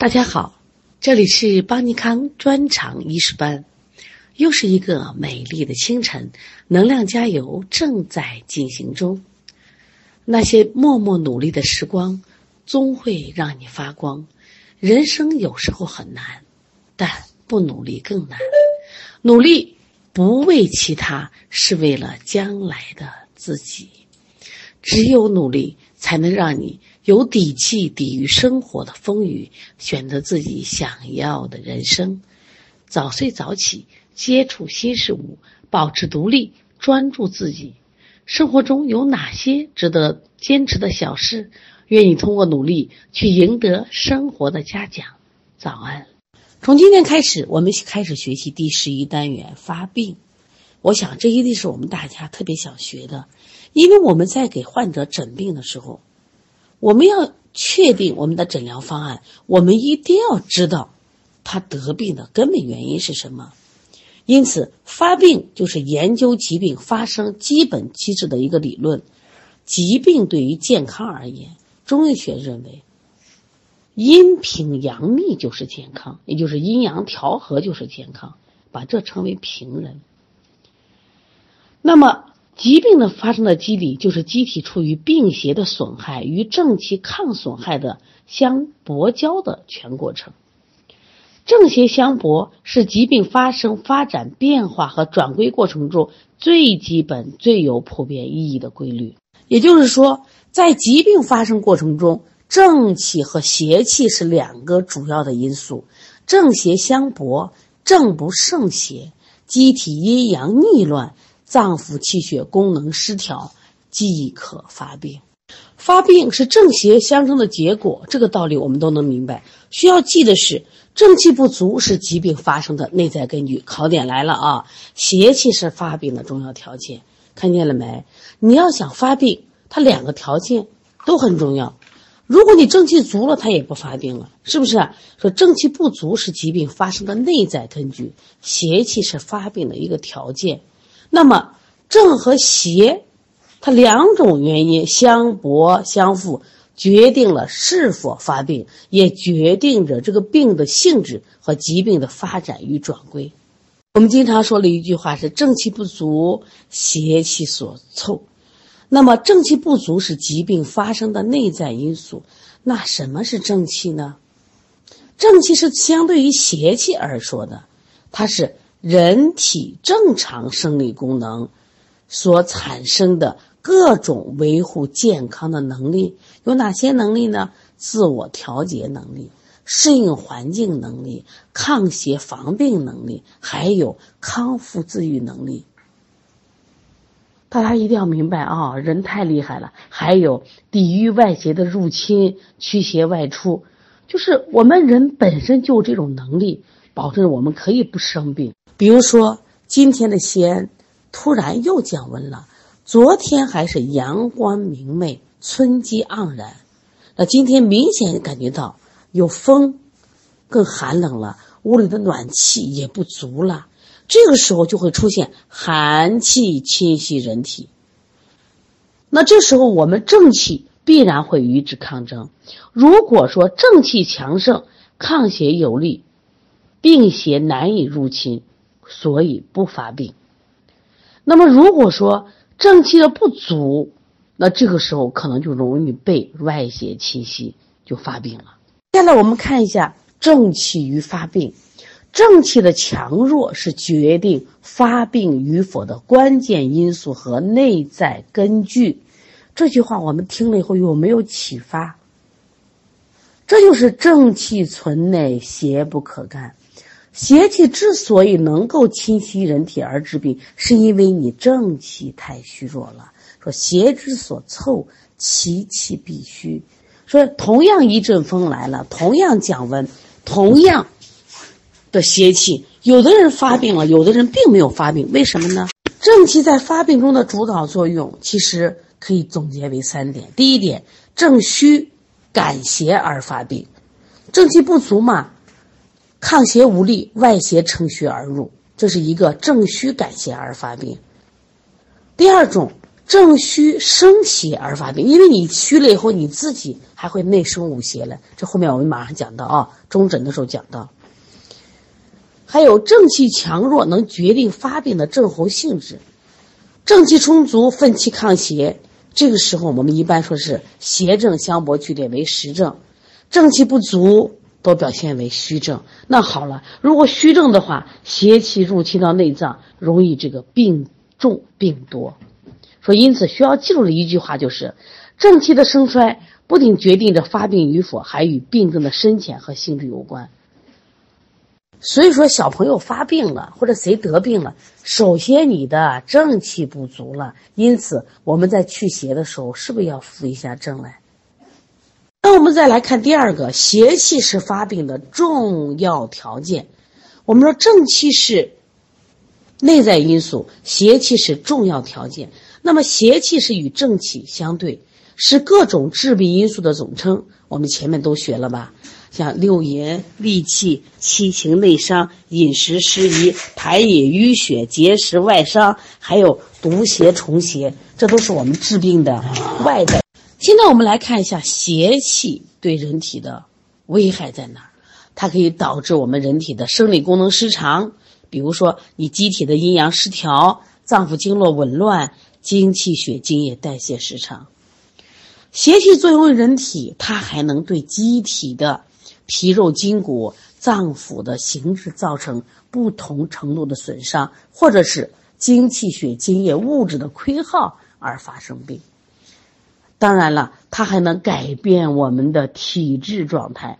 大家好，这里是邦尼康专场医师班，又是一个美丽的清晨，能量加油正在进行中。那些默默努力的时光，终会让你发光。人生有时候很难，但不努力更难。努力不为其他，是为了将来的自己。只有努力，才能让你。有底气抵御生活的风雨，选择自己想要的人生。早睡早起，接触新事物，保持独立，专注自己。生活中有哪些值得坚持的小事？愿意通过努力去赢得生活的嘉奖。早安！从今天开始，我们开始学习第十一单元发病。我想这一定是我们大家特别想学的，因为我们在给患者诊病的时候。我们要确定我们的诊疗方案，我们一定要知道他得病的根本原因是什么。因此，发病就是研究疾病发生基本机制的一个理论。疾病对于健康而言，中医学认为，阴平阳秘就是健康，也就是阴阳调和就是健康，把这称为平人。那么。疾病的发生的机理，就是机体处于病邪的损害与正气抗损害的相搏交的全过程。正邪相搏是疾病发生、发展、变化和转归过程中最基本、最有普遍意义的规律。也就是说，在疾病发生过程中，正气和邪气是两个主要的因素，正邪相搏，正不胜邪，机体阴阳逆乱。脏腑气血功能失调，即可发病。发病是正邪相生的结果，这个道理我们都能明白。需要记的是，正气不足是疾病发生的内在根据。考点来了啊，邪气是发病的重要条件。看见了没？你要想发病，它两个条件都很重要。如果你正气足了，它也不发病了，是不是？说正气不足是疾病发生的内在根据，邪气是发病的一个条件。那么正和邪，它两种原因相搏相负，决定了是否发病，也决定着这个病的性质和疾病的发展与转归。我们经常说的一句话是“正气不足，邪气所凑”。那么正气不足是疾病发生的内在因素。那什么是正气呢？正气是相对于邪气而说的，它是。人体正常生理功能所产生的各种维护健康的能力有哪些能力呢？自我调节能力、适应环境能力、抗邪防病能力，还有康复自愈能力。大家一定要明白啊，人太厉害了！还有抵御外邪的入侵、驱邪外出，就是我们人本身就有这种能力，保证我们可以不生病。比如说，今天的西安突然又降温了，昨天还是阳光明媚、春机盎然，那今天明显感觉到有风，更寒冷了，屋里的暖气也不足了。这个时候就会出现寒气侵袭人体，那这时候我们正气必然会与之抗争。如果说正气强盛，抗邪有力，病邪难以入侵。所以不发病。那么如果说正气的不足，那这个时候可能就容易被外邪侵袭，就发病了。接下来我们看一下正气与发病。正气的强弱是决定发病与否的关键因素和内在根据。这句话我们听了以后有没有启发？这就是正气存内，邪不可干。邪气之所以能够侵袭人体而致病，是因为你正气太虚弱了。说邪之所凑，其气必虚。说同样一阵风来了，同样降温，同样的邪气，有的人发病了，有的人并没有发病，为什么呢？正气在发病中的主导作用，其实可以总结为三点：第一点，正虚感邪而发病，正气不足嘛。抗邪无力，外邪乘虚而入，这是一个正虚感邪而发病。第二种，正虚生邪而发病，因为你虚了以后，你自己还会内生五邪了。这后面我们马上讲到啊，中诊的时候讲到。还有正气强弱能决定发病的症候性质，正气充足，奋气抗邪。这个时候我们一般说是邪正相搏剧烈为实症，正气不足都表现为虚症。那好了，如果虚症的话，邪气入侵到内脏，容易这个病重病多。说因此需要记住的一句话就是，正气的盛衰不仅决定着发病与否，还与病症的深浅和性质有关。所以说，小朋友发病了，或者谁得病了，首先你的正气不足了。因此，我们在去邪的时候，是不是要扶一下正来？我们再来看第二个，邪气是发病的重要条件。我们说正气是内在因素，邪气是重要条件。那么邪气是与正气相对，是各种致病因素的总称。我们前面都学了吧？像六淫、戾气、七情内伤、饮食失宜、排饮淤血、结石外伤，还有毒邪、虫邪，这都是我们治病的外在。现在我们来看一下邪气对人体的危害在哪儿？它可以导致我们人体的生理功能失常，比如说你机体的阴阳失调、脏腑经络紊乱、精气血津液代谢失常。邪气作用于人体，它还能对机体的。皮肉筋骨、脏腑的形质造成不同程度的损伤，或者是精气血津液物质的亏耗而发生病。当然了，它还能改变我们的体质状态。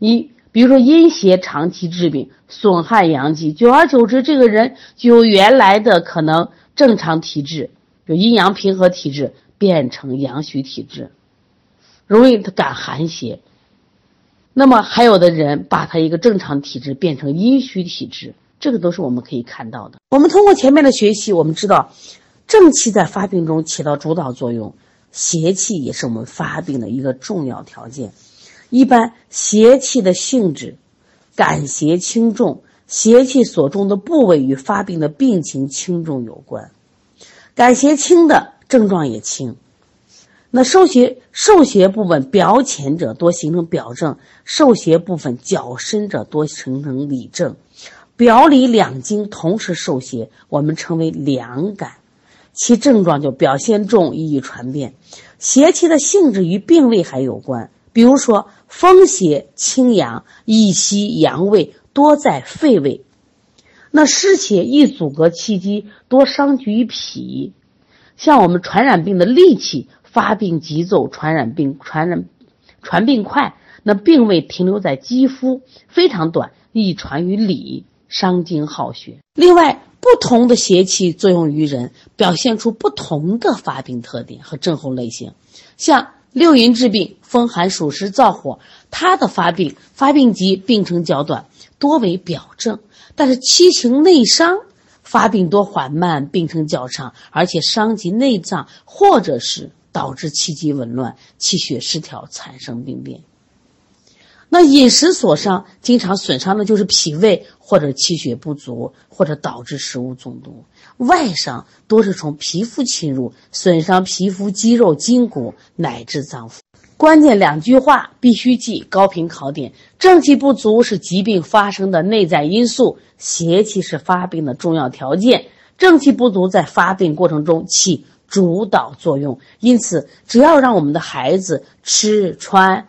一，比如说阴邪长期治病，损害阳气，久而久之，这个人就由原来的可能正常体质，就阴阳平和体质，变成阳虚体质，容易感寒邪。那么还有的人把他一个正常体质变成阴虚体质，这个都是我们可以看到的。我们通过前面的学习，我们知道正气在发病中起到主导作用，邪气也是我们发病的一个重要条件。一般邪气的性质，感邪轻重，邪气所中的部位与发病的病情轻重有关。感邪轻的症状也轻。那受邪受邪部分表浅者多形成表症，受邪部分较深者多形成里症。表里两经同时受邪，我们称为两感，其症状就表现重，易于传变。邪气的性质与病位还有关，比如说风邪清阳，易息阳位，多在肺位；那湿邪易阻隔气机，多伤及于脾。像我们传染病的戾气。发病急骤，传染病传染传病快，那病位停留在肌肤非常短，易传于里，伤精耗血。另外，不同的邪气作用于人，表现出不同的发病特点和症候类型。像六淫治病，风寒暑湿燥火，它的发病发病急，病程较短，多为表症；但是七情内伤发病多缓慢，病程较长，而且伤及内脏，或者是。导致气机紊乱、气血失调，产生病变。那饮食所伤，经常损伤的就是脾胃，或者气血不足，或者导致食物中毒。外伤多是从皮肤侵入，损伤皮肤、肌肉、筋骨乃至脏腑。关键两句话必须记，高频考点：正气不足是疾病发生的内在因素，邪气是发病的重要条件。正气不足在发病过程中起。主导作用，因此只要让我们的孩子吃穿、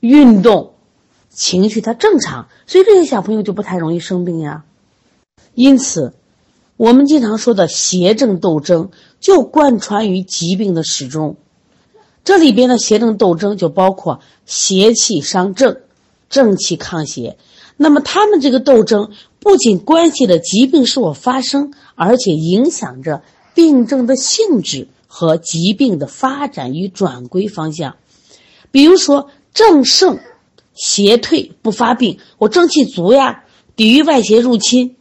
运动、情绪它正常，所以这些小朋友就不太容易生病呀。因此，我们经常说的邪正斗争就贯穿于疾病的始终。这里边的邪正斗争就包括邪气伤正，正气抗邪。那么他们这个斗争不仅关系着疾病是否发生，而且影响着。病症的性质和疾病的发展与转归方向，比如说正盛，邪退不发病，我正气足呀，抵御外邪入侵。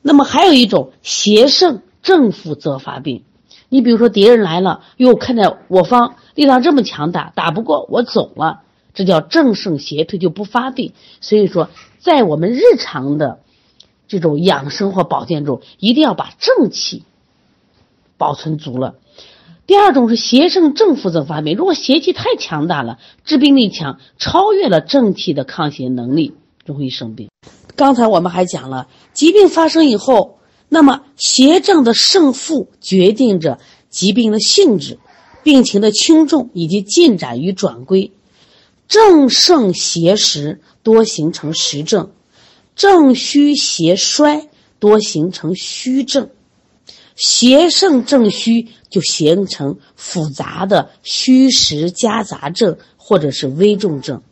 那么还有一种邪盛正负则发病，你比如说敌人来了，哟，看在我方力量这么强大，打不过我走了，这叫正盛邪退就不发病。所以说，在我们日常的这种养生或保健中，一定要把正气。保存足了。第二种是邪胜正负增发病，如果邪气太强大了，致病力强，超越了正气的抗邪能力，容易生病。刚才我们还讲了，疾病发生以后，那么邪正的胜负决定着疾病的性质、病情的轻重以及进展与转归。正盛邪实多形成实症，正虚邪衰多形成虚症。邪盛正虚就形成复杂的虚实夹杂症，或者是危重症。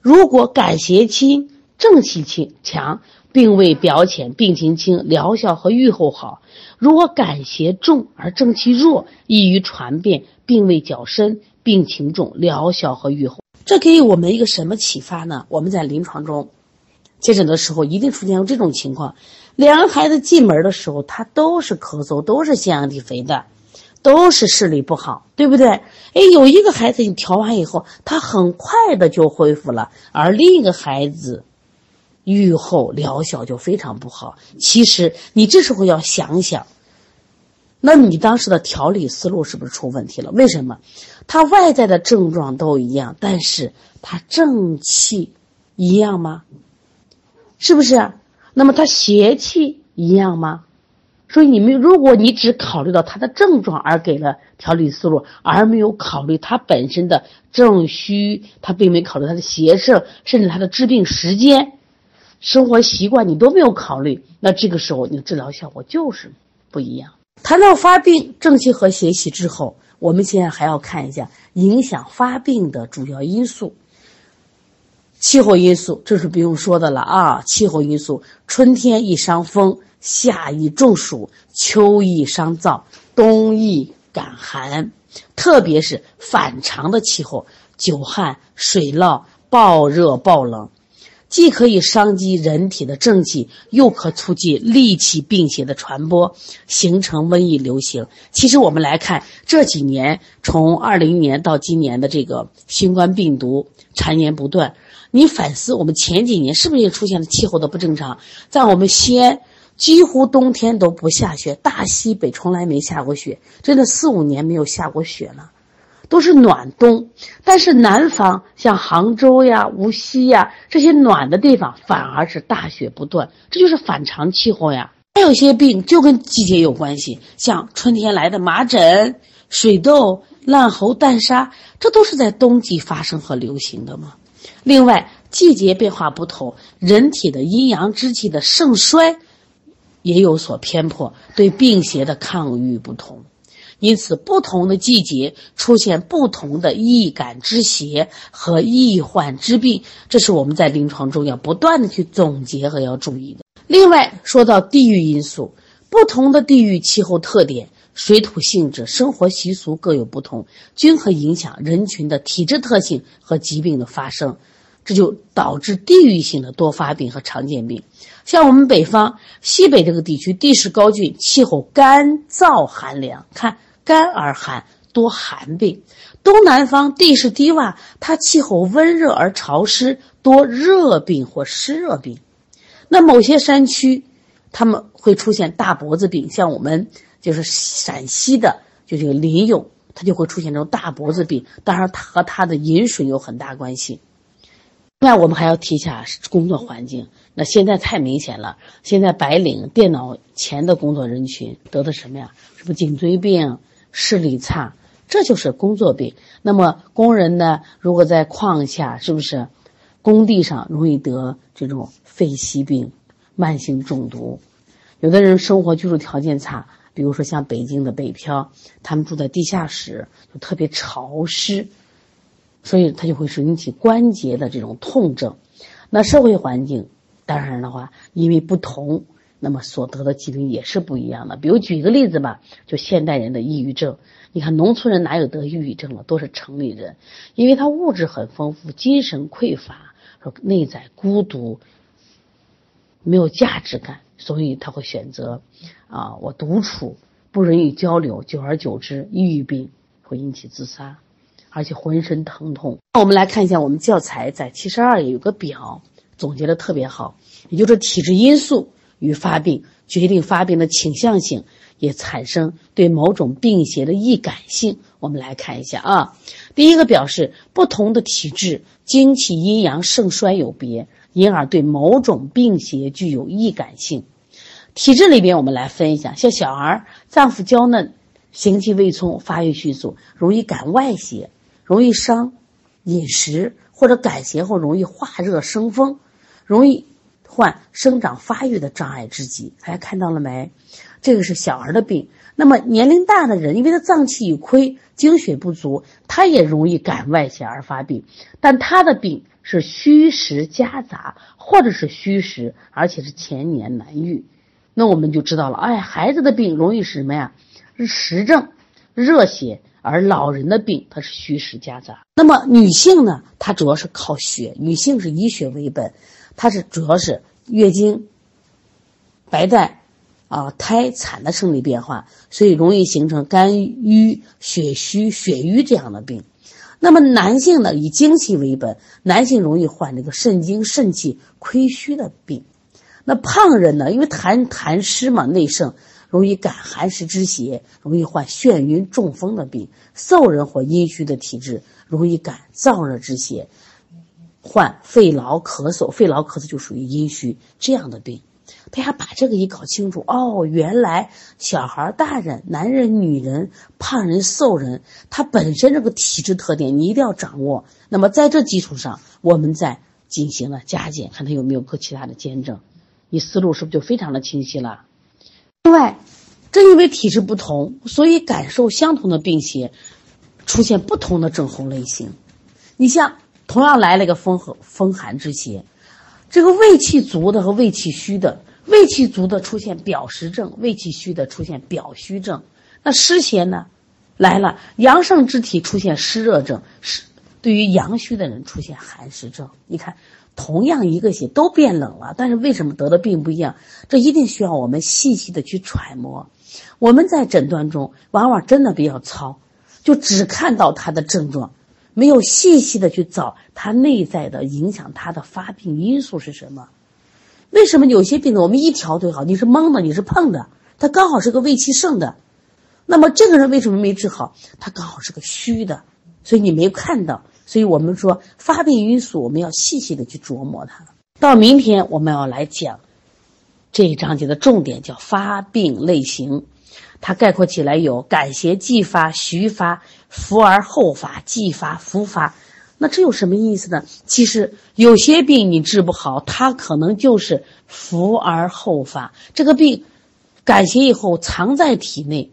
如果感邪轻、正气轻强，病位表浅、病情轻，疗效和预后好；如果感邪重而正气弱，易于传变，病位较深、病情重，疗效和预后。这给我们一个什么启发呢？我们在临床中接诊的时候，一定出现过这种情况。两个孩子进门的时候，他都是咳嗽，都是腺样体肥的，都是视力不好，对不对？哎，有一个孩子你调完以后，他很快的就恢复了，而另一个孩子愈后疗效就非常不好。其实你这时候要想想，那你当时的调理思路是不是出问题了？为什么？他外在的症状都一样，但是他正气一样吗？是不是？那么他邪气一样吗？所以你们，如果你只考虑到他的症状而给了调理思路，而没有考虑他本身的正虚，他并没考虑他的邪盛，甚至他的治病时间、生活习惯，你都没有考虑，那这个时候你的治疗效果就是不一样。谈到发病正气和邪气之后，我们现在还要看一下影响发病的主要因素。气候因素，这是不用说的了啊！气候因素，春天易伤风，夏易中暑，秋易伤燥，冬易感寒。特别是反常的气候，久旱、水涝、暴热、暴冷，既可以伤及人体的正气，又可促进戾气病邪的传播，形成瘟疫流行。其实我们来看这几年，从二零年到今年的这个新冠病毒缠绵不断。你反思，我们前几年是不是也出现了气候的不正常？在我们西安，几乎冬天都不下雪，大西北从来没下过雪，真的四五年没有下过雪了，都是暖冬。但是南方像杭州呀、无锡呀这些暖的地方，反而是大雪不断，这就是反常气候呀。还有些病就跟季节有关系，像春天来的麻疹、水痘、烂喉、淡沙，这都是在冬季发生和流行的吗？另外，季节变化不同，人体的阴阳之气的盛衰也有所偏颇，对病邪的抗御不同。因此，不同的季节出现不同的易感之邪和易患之病，这是我们在临床中要不断的去总结和要注意的。另外，说到地域因素，不同的地域气候特点、水土性质、生活习俗各有不同，均可影响人群的体质特性和疾病的发生。这就导致地域性的多发病和常见病，像我们北方西北这个地区，地势高峻，气候干燥寒凉，看干而寒，多寒病；东南方地势低洼，它气候温热而潮湿，多热病或湿热病。那某些山区，他们会出现大脖子病，像我们就是陕西的，就这个临颍，它就会出现这种大脖子病。当然，他和他的饮水有很大关系。另外，我们还要提一下工作环境。那现在太明显了，现在白领电脑前的工作人群得的什么呀？什么颈椎病、视力差，这就是工作病。那么工人呢？如果在矿下，是不是工地上容易得这种肺息病、慢性中毒？有的人生活居住条件差，比如说像北京的北漂，他们住在地下室，就特别潮湿。所以他就会引起关节的这种痛症，那社会环境，当然的话，因为不同，那么所得的疾病也是不一样的。比如举一个例子吧，就现代人的抑郁症，你看农村人哪有得抑郁症了，都是城里人，因为他物质很丰富，精神匮乏，说内在孤独，没有价值感，所以他会选择啊，我独处，不人与交流，久而久之，抑郁病会引起自杀。而且浑身疼痛。那我们来看一下，我们教材在七十二页有个表总结的特别好，也就是体质因素与发病，决定发病的倾向性，也产生对某种病邪的易感性。我们来看一下啊，第一个表示不同的体质，精气阴阳盛衰有别，因而对某种病邪具有易感性。体质里边，我们来分一下，像小孩脏腑娇嫩，形气未充，发育迅速，容易感外邪，容易伤饮食或者感邪后容易化热生风，容易患生长发育的障碍之疾。大家看到了没？这个是小儿的病。那么年龄大的人，因为他脏气已亏。精血不足，他也容易感外邪而发病，但他的病是虚实夹杂，或者是虚实，而且是前年难愈，那我们就知道了，哎，孩子的病容易是什么呀？是实症，热血，而老人的病它是虚实夹杂。那么女性呢？她主要是靠血，女性是以血为本，她是主要是月经、白带。啊，胎产的生理变化，所以容易形成肝郁、血虚、血瘀这样的病。那么男性呢，以精气为本，男性容易患这个肾精、肾气亏虚的病。那胖人呢，因为痰痰湿嘛，内盛，容易感寒湿之邪，容易患眩晕、中风的病。瘦人或阴虚的体质，容易感燥热之邪，患肺痨、咳嗽。肺痨、咳嗽就属于阴虚这样的病。大家把这个一搞清楚哦，原来小孩、大人、男人、女人、胖人、瘦人，他本身这个体质特点你一定要掌握。那么在这基础上，我们再进行了加减，看他有没有各其他的见证，你思路是不是就非常的清晰了？另外，正因为体质不同，所以感受相同的病邪，出现不同的症候类型。你像同样来了一个风和风寒之邪。这个胃气足的和胃气虚的，胃气足的出现表实症，胃气虚的出现表虚症。那湿邪呢，来了，阳盛之体出现湿热症，湿对于阳虚的人出现寒湿症。你看，同样一个邪都变冷了，但是为什么得的病不一样？这一定需要我们细细的去揣摩。我们在诊断中往往真的比较糙，就只看到他的症状。没有细细的去找他内在的影响他的发病因素是什么？为什么有些病呢？我们一调对好，你是懵的，你是碰的，他刚好是个胃气盛的，那么这个人为什么没治好？他刚好是个虚的，所以你没看到。所以我们说发病因素，我们要细细的去琢磨它。到明天我们要来讲这一章节的重点，叫发病类型。它概括起来有感邪既发、徐发、伏而后发、继发、伏发。那这有什么意思呢？其实有些病你治不好，它可能就是伏而后发。这个病感邪以后藏在体内，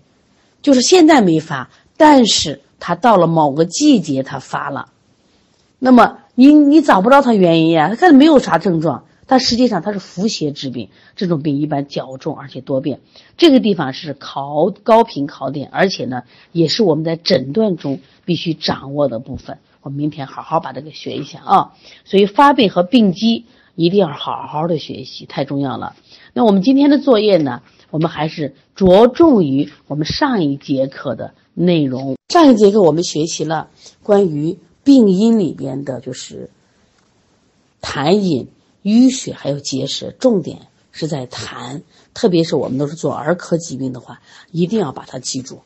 就是现在没发，但是它到了某个季节它发了。那么你你找不着它原因呀？它看没有啥症状。但实际上它是伏邪之病，这种病一般较重而且多变。这个地方是考高频考点，而且呢，也是我们在诊断中必须掌握的部分。我们明天好好把这个学一下啊。所以发病和病机一定要好好的学习，太重要了。那我们今天的作业呢，我们还是着重于我们上一节课的内容。上一节课我们学习了关于病因里边的，就是痰饮。淤血还有结石，重点是在痰，特别是我们都是做儿科疾病的话，一定要把它记住。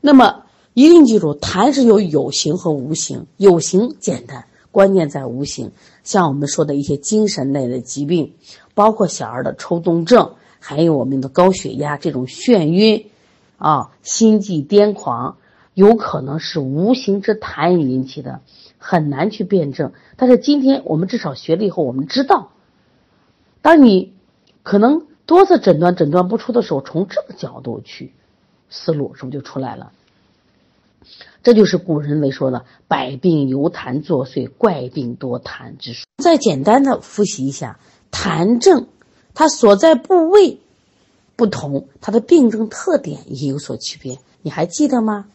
那么一定记住，痰是有有形和无形，有形简单，关键在无形。像我们说的一些精神类的疾病，包括小儿的抽动症，还有我们的高血压这种眩晕，啊，心悸癫狂，有可能是无形之痰引起的。很难去辩证，但是今天我们至少学了以后，我们知道，当你可能多次诊断诊断不出的时候，从这个角度去思路，是不是就出来了？这就是古人为说的“百病由痰作祟，怪病多痰之说”。再简单的复习一下，痰症它所在部位不同，它的病症特点也有所区别。你还记得吗？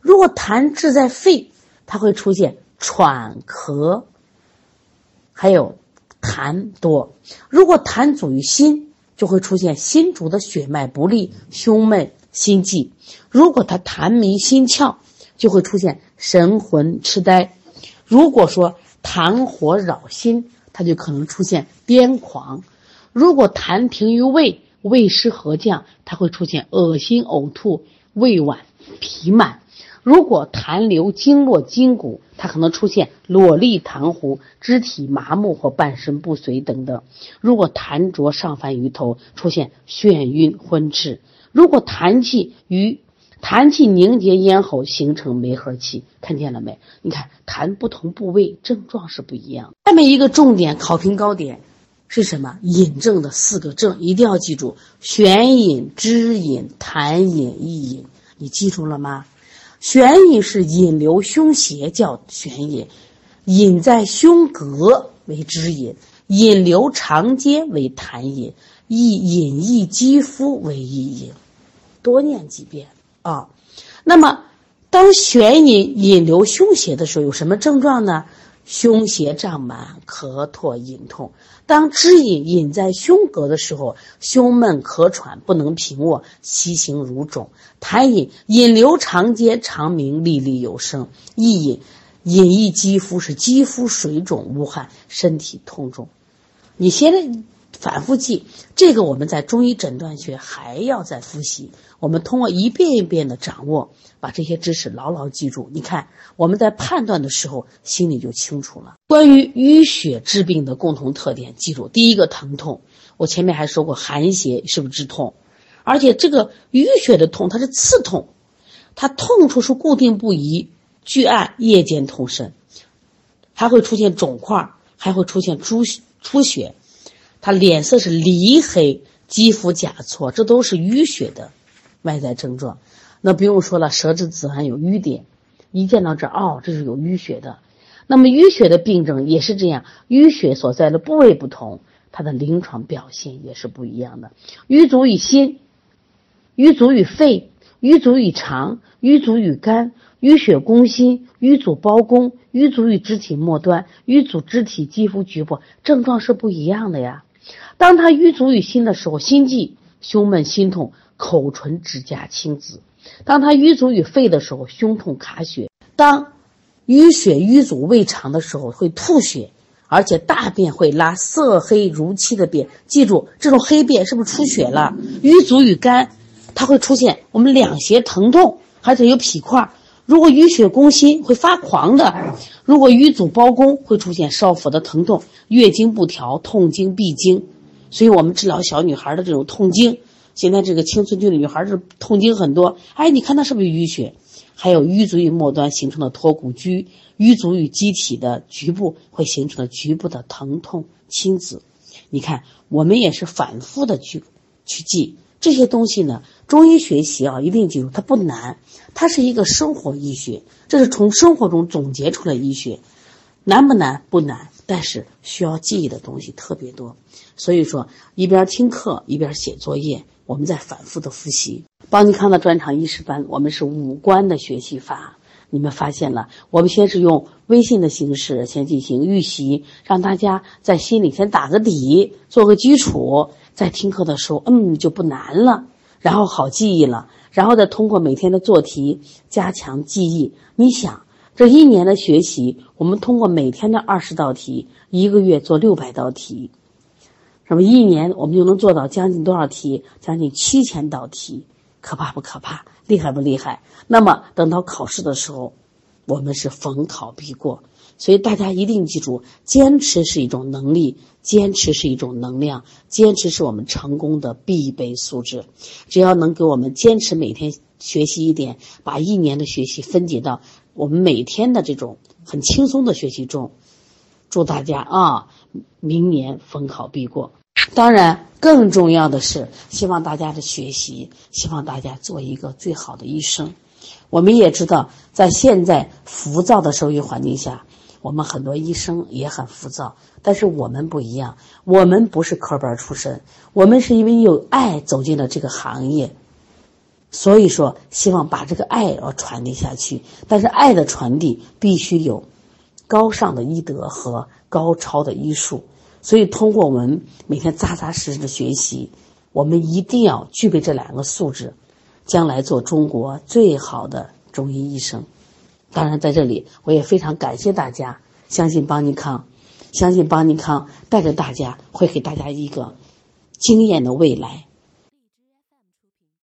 如果痰滞在肺，它会出现。喘咳，还有痰多。如果痰阻于心，就会出现心主的血脉不利、胸闷、心悸。如果他痰迷心窍，就会出现神魂痴呆。如果说痰火扰心，他就可能出现癫狂。如果痰停于胃，胃湿和降，它会出现恶心、呕吐、胃脘脾满；如果痰流经络筋骨，它可能出现裸痢痰糊、肢体麻木或半身不遂等等；如果痰浊上泛于头，出现眩晕昏赤；如果痰气与痰气凝结咽喉，形成梅核气，看见了没？你看痰不同部位症状是不一样。下面一个重点考评高点。是什么引证的四个证一定要记住：悬饮、支饮、痰饮、溢饮。你记住了吗？悬饮是引流胸胁叫悬饮，饮在胸膈为支饮，引流长间为痰饮，溢引溢肌肤为溢饮。多念几遍啊！那么，当眩饮引流胸胁的时候，有什么症状呢？胸胁胀满、咳唾隐痛。当支饮饮在胸膈的时候，胸闷咳喘不能平卧，膝形如肿；痰饮引流长街，长鸣沥沥有声；溢饮引溢肌肤是肌肤水肿无汗，身体痛重。你现在。反复记这个，我们在中医诊断学还要再复习。我们通过一遍一遍的掌握，把这些知识牢牢记住。你看，我们在判断的时候心里就清楚了。关于淤血治病的共同特点，记住第一个疼痛。我前面还说过，寒邪是不是治痛？而且这个淤血的痛，它是刺痛，它痛处是固定不移，拒按，夜间痛甚，还会出现肿块，还会出现出出血。他脸色是梨黑，肌肤甲错，这都是淤血的外在症状。那不用说了，舌质紫寒有瘀点，一见到这哦，这是有淤血的。那么淤血的病症也是这样，淤血所在的部位不同，它的临床表现也是不一样的。瘀阻于心，瘀阻于肺，瘀阻于肠，瘀阻于肝，淤血攻心，瘀阻包宫，瘀阻于肢体末端，瘀阻肢体肌肤局部，症状是不一样的呀。当他瘀阻于心的时候，心悸、胸闷、心痛、口唇、指甲青紫；当他瘀阻于肺的时候，胸痛、卡血；当淤血瘀阻胃肠的时候，会吐血，而且大便会拉色黑如漆的便。记住，这种黑便是不是出血了？瘀阻于肝，它会出现我们两胁疼痛，而且有痞块。如果淤血攻心，会发狂的；如果淤阻包宫，会出现少腹的疼痛、月经不调、痛经、闭经。所以我们治疗小女孩的这种痛经，现在这个青春期的女孩是痛经很多。哎，你看她是不是淤血？还有淤阻于末端形成的脱骨疽，淤阻于机体的局部会形成的局部的疼痛青紫。你看，我们也是反复的去去记这些东西呢。中医学习啊，一定记住，它不难，它是一个生活医学，这是从生活中总结出来医学，难不难？不难，但是需要记忆的东西特别多，所以说一边听课一边写作业，我们在反复的复习。邦尼康的专场医师班，我们是五关的学习法，你们发现了？我们先是用微信的形式先进行预习，让大家在心里先打个底，做个基础，在听课的时候，嗯，就不难了。然后好记忆了，然后再通过每天的做题加强记忆。你想，这一年的学习，我们通过每天的二十道题，一个月做六百道题，那么一年我们就能做到将近多少题？将近七千道题，可怕不可怕？厉害不厉害？那么等到考试的时候，我们是逢考必过。所以大家一定记住，坚持是一种能力，坚持是一种能量，坚持是我们成功的必备素质。只要能给我们坚持每天学习一点，把一年的学习分解到我们每天的这种很轻松的学习中，祝大家啊，明年逢考必过。当然，更重要的是，希望大家的学习，希望大家做一个最好的医生。我们也知道，在现在浮躁的社会环境下。我们很多医生也很浮躁，但是我们不一样，我们不是科班出身，我们是因为有爱走进了这个行业，所以说希望把这个爱要传递下去。但是爱的传递必须有高尚的医德和高超的医术，所以通过我们每天扎扎实实的学习，我们一定要具备这两个素质，将来做中国最好的中医医生。当然，在这里我也非常感谢大家，相信邦尼康，相信邦尼康带着大家会给大家一个惊艳的未来。